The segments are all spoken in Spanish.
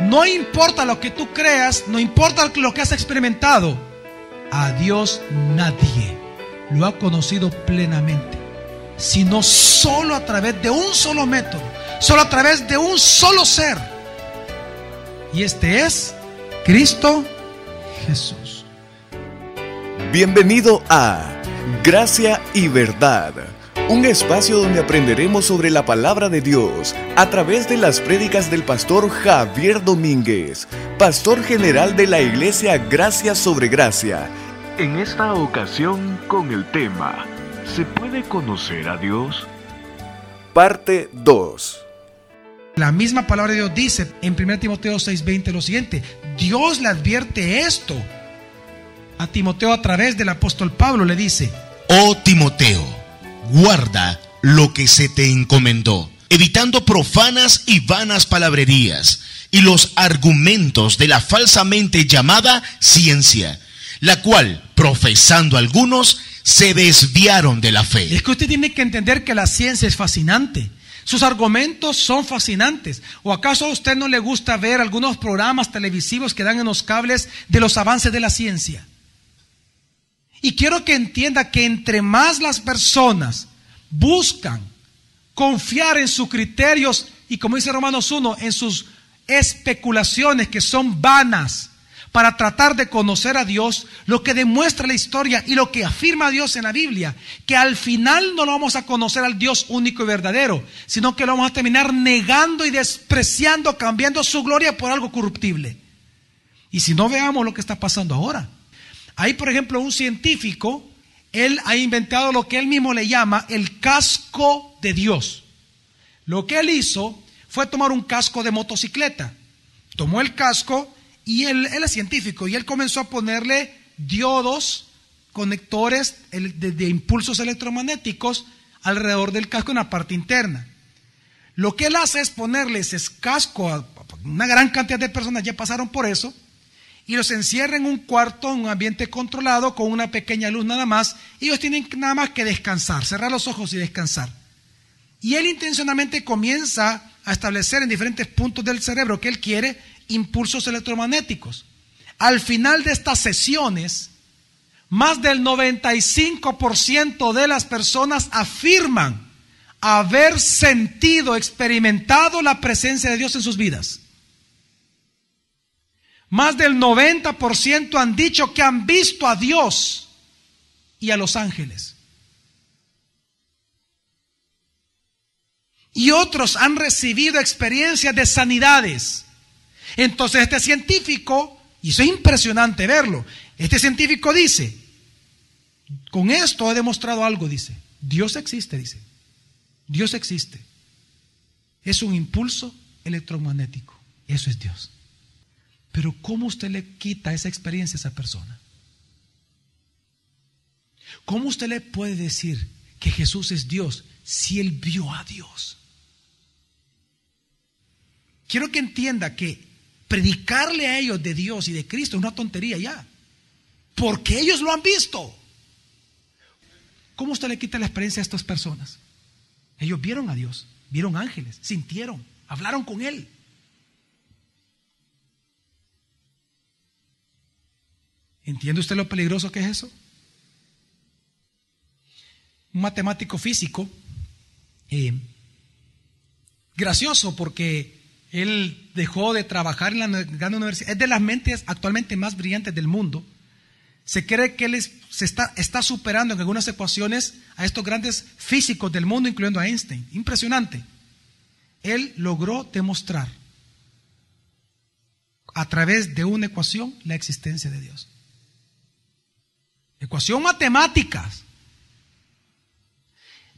no importa lo que tú creas, no importa lo que has experimentado, a Dios nadie lo ha conocido plenamente, sino solo a través de un solo método, solo a través de un solo ser. Y este es Cristo Jesús. Bienvenido a Gracia y Verdad, un espacio donde aprenderemos sobre la palabra de Dios a través de las prédicas del pastor Javier Domínguez, pastor general de la iglesia Gracia sobre Gracia. En esta ocasión con el tema, ¿se puede conocer a Dios? Parte 2. La misma palabra de Dios dice en 1 Timoteo 6:20 lo siguiente, Dios le advierte esto a Timoteo a través del apóstol Pablo, le dice, Oh Timoteo, guarda lo que se te encomendó, evitando profanas y vanas palabrerías y los argumentos de la falsamente llamada ciencia, la cual, profesando algunos, se desviaron de la fe. Es que usted tiene que entender que la ciencia es fascinante. Sus argumentos son fascinantes. ¿O acaso a usted no le gusta ver algunos programas televisivos que dan en los cables de los avances de la ciencia? Y quiero que entienda que entre más las personas buscan confiar en sus criterios y como dice Romanos 1, en sus especulaciones que son vanas para tratar de conocer a Dios, lo que demuestra la historia y lo que afirma Dios en la Biblia, que al final no lo vamos a conocer al Dios único y verdadero, sino que lo vamos a terminar negando y despreciando, cambiando su gloria por algo corruptible. Y si no veamos lo que está pasando ahora. Hay, por ejemplo, un científico, él ha inventado lo que él mismo le llama el casco de Dios. Lo que él hizo fue tomar un casco de motocicleta. Tomó el casco y él, es científico y él comenzó a ponerle diodos, conectores de, impulsos electromagnéticos alrededor del casco en la parte interna. Lo que él hace es ponerle ese casco a una gran cantidad de personas, ya pasaron por eso, y los encierra en un cuarto, en un ambiente controlado, con una pequeña luz nada más, y ellos tienen nada más que descansar, cerrar los ojos y descansar. Y él intencionalmente comienza a establecer en diferentes puntos del cerebro que él quiere impulsos electromagnéticos. Al final de estas sesiones, más del 95% de las personas afirman haber sentido, experimentado la presencia de Dios en sus vidas. Más del 90% han dicho que han visto a Dios y a los ángeles. Y otros han recibido experiencias de sanidades. Entonces este científico, y eso es impresionante verlo, este científico dice, con esto he demostrado algo, dice, Dios existe, dice, Dios existe. Es un impulso electromagnético, eso es Dios. Pero ¿cómo usted le quita esa experiencia a esa persona? ¿Cómo usted le puede decir que Jesús es Dios si él vio a Dios? Quiero que entienda que predicarle a ellos de Dios y de Cristo es una tontería ya. Porque ellos lo han visto. ¿Cómo usted le quita la experiencia a estas personas? Ellos vieron a Dios, vieron ángeles, sintieron, hablaron con Él. ¿Entiende usted lo peligroso que es eso? Un matemático físico, eh, gracioso porque él dejó de trabajar en la gran universidad, es de las mentes actualmente más brillantes del mundo. Se cree que él se está, está superando en algunas ecuaciones a estos grandes físicos del mundo, incluyendo a Einstein. Impresionante. Él logró demostrar a través de una ecuación la existencia de Dios. Ecuación matemática.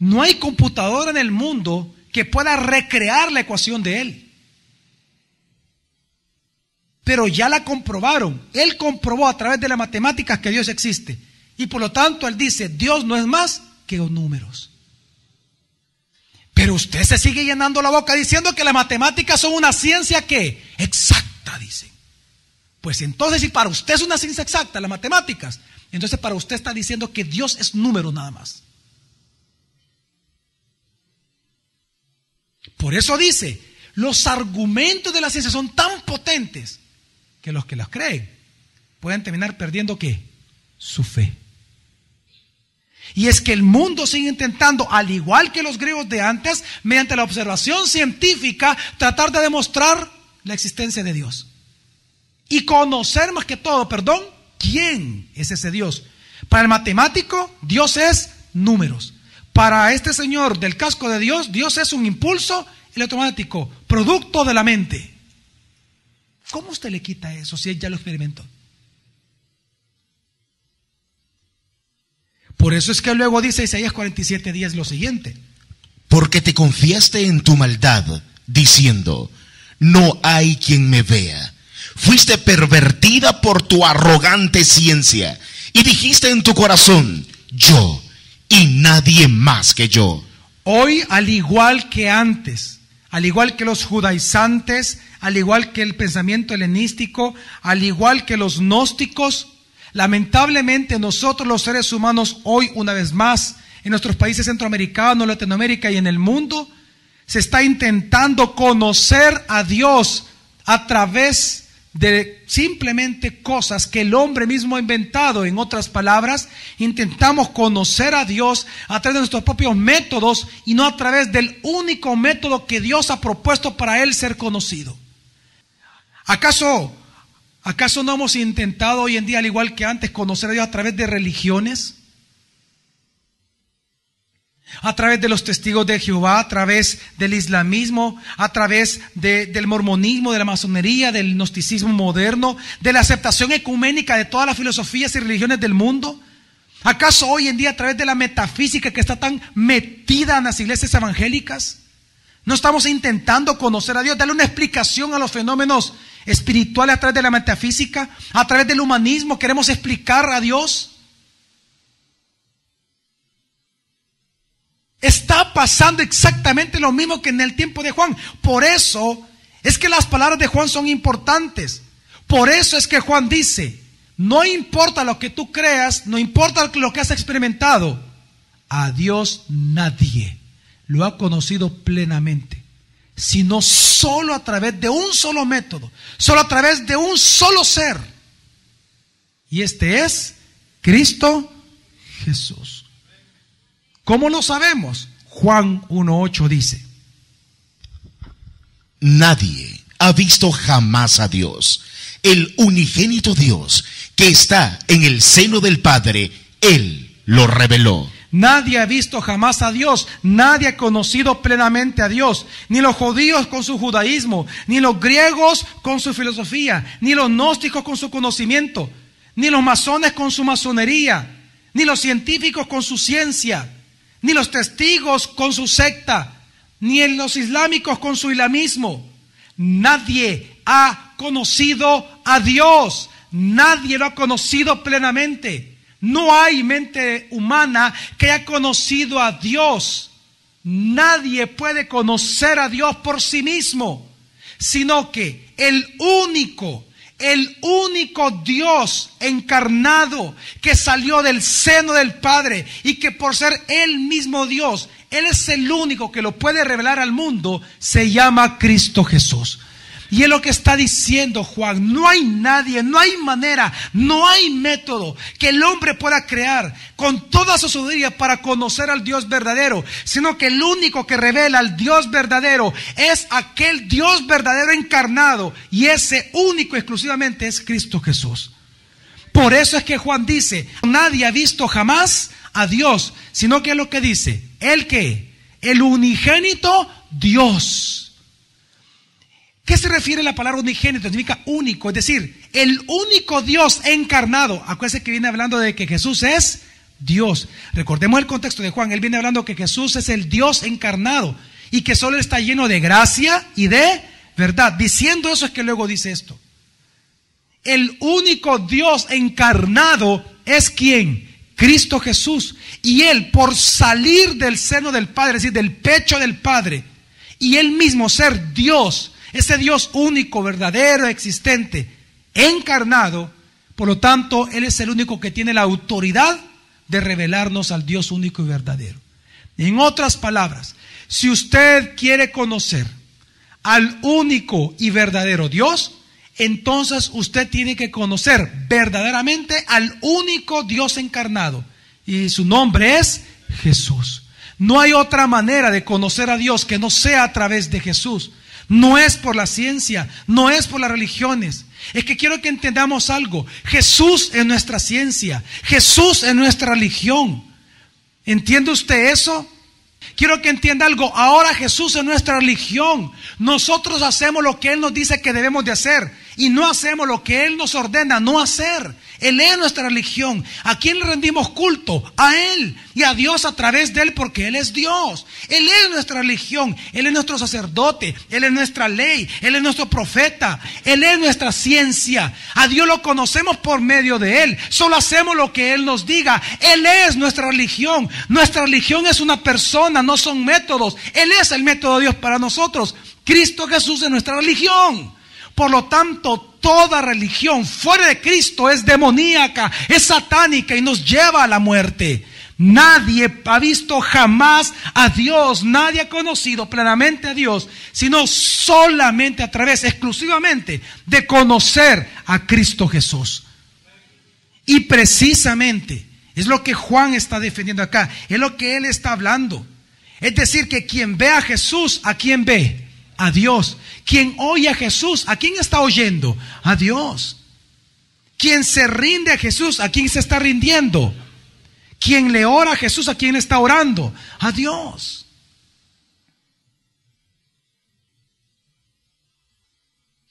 No hay computadora en el mundo que pueda recrear la ecuación de él. Pero ya la comprobaron. Él comprobó a través de las matemáticas que Dios existe. Y por lo tanto él dice, Dios no es más que los números. Pero usted se sigue llenando la boca diciendo que las matemáticas son una ciencia que exacta, dicen. Pues entonces si para usted es una ciencia exacta, las matemáticas, entonces para usted está diciendo que Dios es número nada más. Por eso dice, los argumentos de la ciencia son tan potentes que los que los creen pueden terminar perdiendo qué? Su fe. Y es que el mundo sigue intentando, al igual que los griegos de antes, mediante la observación científica, tratar de demostrar la existencia de Dios. Y conocer más que todo, perdón, quién es ese Dios. Para el matemático, Dios es números. Para este señor del casco de Dios, Dios es un impulso electromagnético, producto de la mente. ¿Cómo usted le quita eso si él ya lo experimentó? Por eso es que luego dice Isaías 47 días lo siguiente. Porque te confiaste en tu maldad, diciendo, no hay quien me vea. Fuiste pervertida por tu arrogante ciencia y dijiste en tu corazón, yo y nadie más que yo. Hoy, al igual que antes, al igual que los judaizantes, al igual que el pensamiento helenístico, al igual que los gnósticos, lamentablemente nosotros los seres humanos hoy, una vez más, en nuestros países centroamericanos, Latinoamérica y en el mundo, se está intentando conocer a Dios a través de simplemente cosas que el hombre mismo ha inventado. En otras palabras, intentamos conocer a Dios a través de nuestros propios métodos y no a través del único método que Dios ha propuesto para él ser conocido. ¿Acaso, acaso no hemos intentado hoy en día, al igual que antes, conocer a Dios a través de religiones? A través de los testigos de Jehová, a través del islamismo, a través del mormonismo, de la masonería, del gnosticismo moderno, de la aceptación ecuménica de todas las filosofías y religiones del mundo. ¿Acaso hoy en día a través de la metafísica que está tan metida en las iglesias evangélicas? ¿No estamos intentando conocer a Dios, darle una explicación a los fenómenos espirituales a través de la metafísica? ¿A través del humanismo queremos explicar a Dios? Está pasando exactamente lo mismo que en el tiempo de Juan. Por eso es que las palabras de Juan son importantes. Por eso es que Juan dice, no importa lo que tú creas, no importa lo que has experimentado, a Dios nadie lo ha conocido plenamente, sino solo a través de un solo método, solo a través de un solo ser. Y este es Cristo Jesús. ¿Cómo lo sabemos? Juan 1.8 dice, Nadie ha visto jamás a Dios. El unigénito Dios que está en el seno del Padre, Él lo reveló. Nadie ha visto jamás a Dios, nadie ha conocido plenamente a Dios, ni los judíos con su judaísmo, ni los griegos con su filosofía, ni los gnósticos con su conocimiento, ni los masones con su masonería, ni los científicos con su ciencia ni los testigos con su secta, ni los islámicos con su islamismo. Nadie ha conocido a Dios, nadie lo ha conocido plenamente. No hay mente humana que haya conocido a Dios. Nadie puede conocer a Dios por sí mismo, sino que el único el único Dios encarnado que salió del seno del Padre y que por ser el mismo Dios, Él es el único que lo puede revelar al mundo, se llama Cristo Jesús. Y es lo que está diciendo Juan. No hay nadie, no hay manera, no hay método que el hombre pueda crear con toda su sabiduría para conocer al Dios verdadero, sino que el único que revela al Dios verdadero es aquel Dios verdadero encarnado. Y ese único exclusivamente es Cristo Jesús. Por eso es que Juan dice, nadie ha visto jamás a Dios, sino que es lo que dice, el que, el unigénito Dios ¿Qué se refiere a la palabra unigénito? Significa único, es decir, el único Dios encarnado. Acuérdense que viene hablando de que Jesús es Dios. Recordemos el contexto de Juan. Él viene hablando que Jesús es el Dios encarnado y que solo está lleno de gracia y de verdad. Diciendo eso es que luego dice esto. El único Dios encarnado es quien? Cristo Jesús. Y Él, por salir del seno del Padre, es decir, del pecho del Padre, y Él mismo ser Dios, ese Dios único, verdadero, existente, encarnado, por lo tanto, Él es el único que tiene la autoridad de revelarnos al Dios único y verdadero. En otras palabras, si usted quiere conocer al único y verdadero Dios, entonces usted tiene que conocer verdaderamente al único Dios encarnado. Y su nombre es Jesús. No hay otra manera de conocer a Dios que no sea a través de Jesús. No es por la ciencia, no es por las religiones. Es que quiero que entendamos algo. Jesús es nuestra ciencia, Jesús es nuestra religión. ¿Entiende usted eso? Quiero que entienda algo. Ahora Jesús es nuestra religión. Nosotros hacemos lo que Él nos dice que debemos de hacer y no hacemos lo que Él nos ordena no hacer. Él es nuestra religión. ¿A quién le rendimos culto? A Él y a Dios a través de Él porque Él es Dios. Él es nuestra religión. Él es nuestro sacerdote. Él es nuestra ley. Él es nuestro profeta. Él es nuestra ciencia. A Dios lo conocemos por medio de Él. Solo hacemos lo que Él nos diga. Él es nuestra religión. Nuestra religión es una persona, no son métodos. Él es el método de Dios para nosotros. Cristo Jesús es nuestra religión. Por lo tanto, toda religión fuera de Cristo es demoníaca, es satánica y nos lleva a la muerte. Nadie ha visto jamás a Dios, nadie ha conocido plenamente a Dios, sino solamente a través, exclusivamente, de conocer a Cristo Jesús. Y precisamente es lo que Juan está defendiendo acá, es lo que él está hablando. Es decir, que quien ve a Jesús, ¿a quién ve? A Dios. Quien oye a Jesús, ¿a quién está oyendo? A Dios. Quien se rinde a Jesús, ¿a quién se está rindiendo? Quien le ora a Jesús, ¿a quién está orando? A Dios.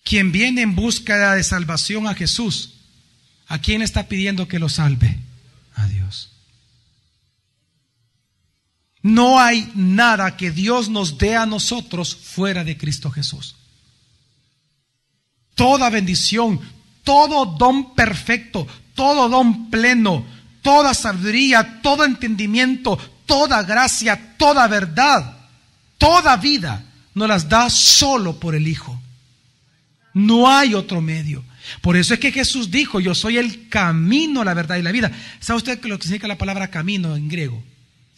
Quien viene en búsqueda de salvación a Jesús, ¿a quién está pidiendo que lo salve? A Dios. No hay nada que Dios nos dé a nosotros fuera de Cristo Jesús. Toda bendición, todo don perfecto, todo don pleno, toda sabiduría, todo entendimiento, toda gracia, toda verdad, toda vida, nos las da solo por el Hijo. No hay otro medio. Por eso es que Jesús dijo, yo soy el camino, la verdad y la vida. ¿Sabe usted lo que significa la palabra camino en griego?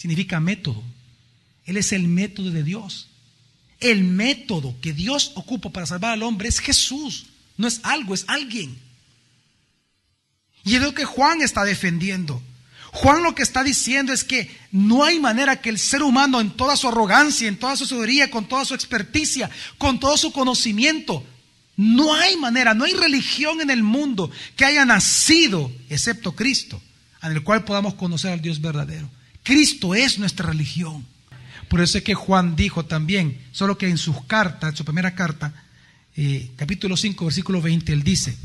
Significa método. Él es el método de Dios. El método que Dios ocupa para salvar al hombre es Jesús. No es algo, es alguien. Y es lo que Juan está defendiendo. Juan lo que está diciendo es que no hay manera que el ser humano en toda su arrogancia, en toda su sabiduría, con toda su experticia, con todo su conocimiento, no hay manera, no hay religión en el mundo que haya nacido, excepto Cristo, en el cual podamos conocer al Dios verdadero. Cristo es nuestra religión. Por eso es que Juan dijo también, solo que en sus cartas, en su primera carta, eh, capítulo 5, versículo 20, él dice,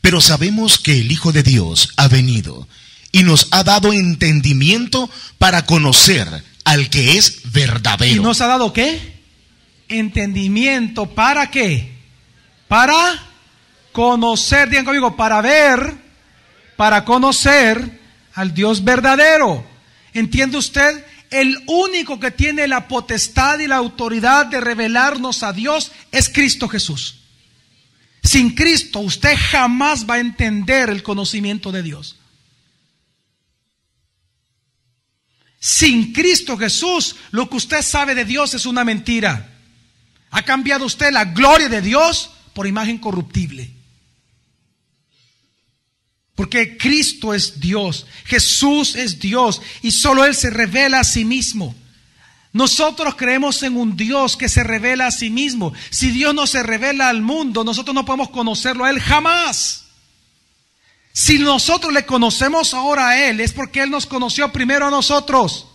pero sabemos que el Hijo de Dios ha venido y nos ha dado entendimiento para conocer al que es verdadero. ¿Y nos ha dado qué? Entendimiento, ¿para qué? Para conocer, digan conmigo, para ver, para conocer al Dios verdadero. ¿Entiende usted? El único que tiene la potestad y la autoridad de revelarnos a Dios es Cristo Jesús. Sin Cristo usted jamás va a entender el conocimiento de Dios. Sin Cristo Jesús, lo que usted sabe de Dios es una mentira. Ha cambiado usted la gloria de Dios por imagen corruptible. Porque Cristo es Dios, Jesús es Dios y solo Él se revela a sí mismo. Nosotros creemos en un Dios que se revela a sí mismo. Si Dios no se revela al mundo, nosotros no podemos conocerlo a Él jamás. Si nosotros le conocemos ahora a Él, es porque Él nos conoció primero a nosotros.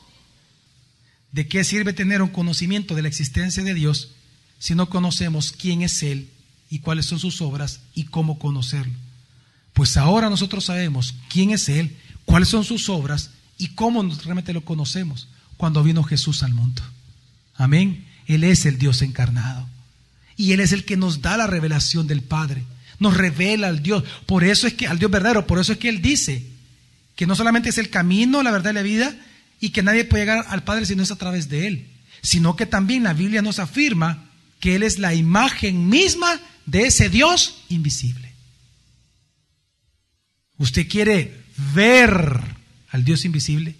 ¿De qué sirve tener un conocimiento de la existencia de Dios si no conocemos quién es Él y cuáles son sus obras y cómo conocerlo? Pues ahora nosotros sabemos quién es Él, cuáles son sus obras y cómo realmente lo conocemos cuando vino Jesús al mundo. Amén. Él es el Dios encarnado. Y Él es el que nos da la revelación del Padre. Nos revela al Dios. Por eso es que, al Dios verdadero, por eso es que Él dice que no solamente es el camino, la verdad y la vida, y que nadie puede llegar al Padre si no es a través de Él, sino que también la Biblia nos afirma que Él es la imagen misma de ese Dios invisible. Usted quiere ver al Dios invisible.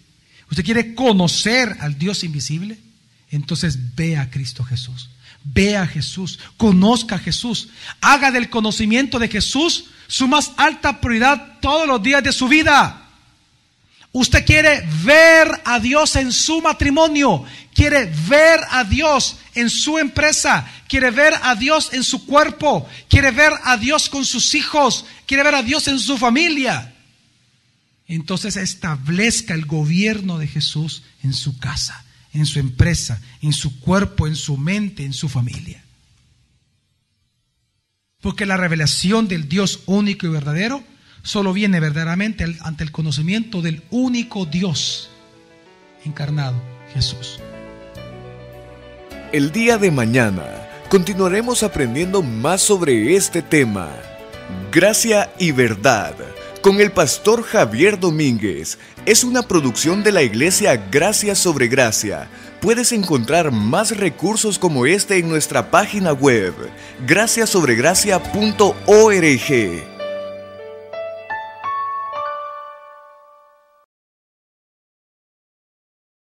Usted quiere conocer al Dios invisible. Entonces ve a Cristo Jesús. Vea a Jesús, conozca a Jesús, haga del conocimiento de Jesús su más alta prioridad todos los días de su vida. Usted quiere ver a Dios en su matrimonio, quiere ver a Dios en su empresa, quiere ver a Dios en su cuerpo, quiere ver a Dios con sus hijos, quiere ver a Dios en su familia. Entonces establezca el gobierno de Jesús en su casa, en su empresa, en su cuerpo, en su mente, en su familia. Porque la revelación del Dios único y verdadero solo viene verdaderamente ante el conocimiento del único Dios encarnado, Jesús. El día de mañana continuaremos aprendiendo más sobre este tema, gracia y verdad, con el pastor Javier Domínguez. Es una producción de la iglesia Gracia sobre Gracia. Puedes encontrar más recursos como este en nuestra página web, graciasobregracia.org.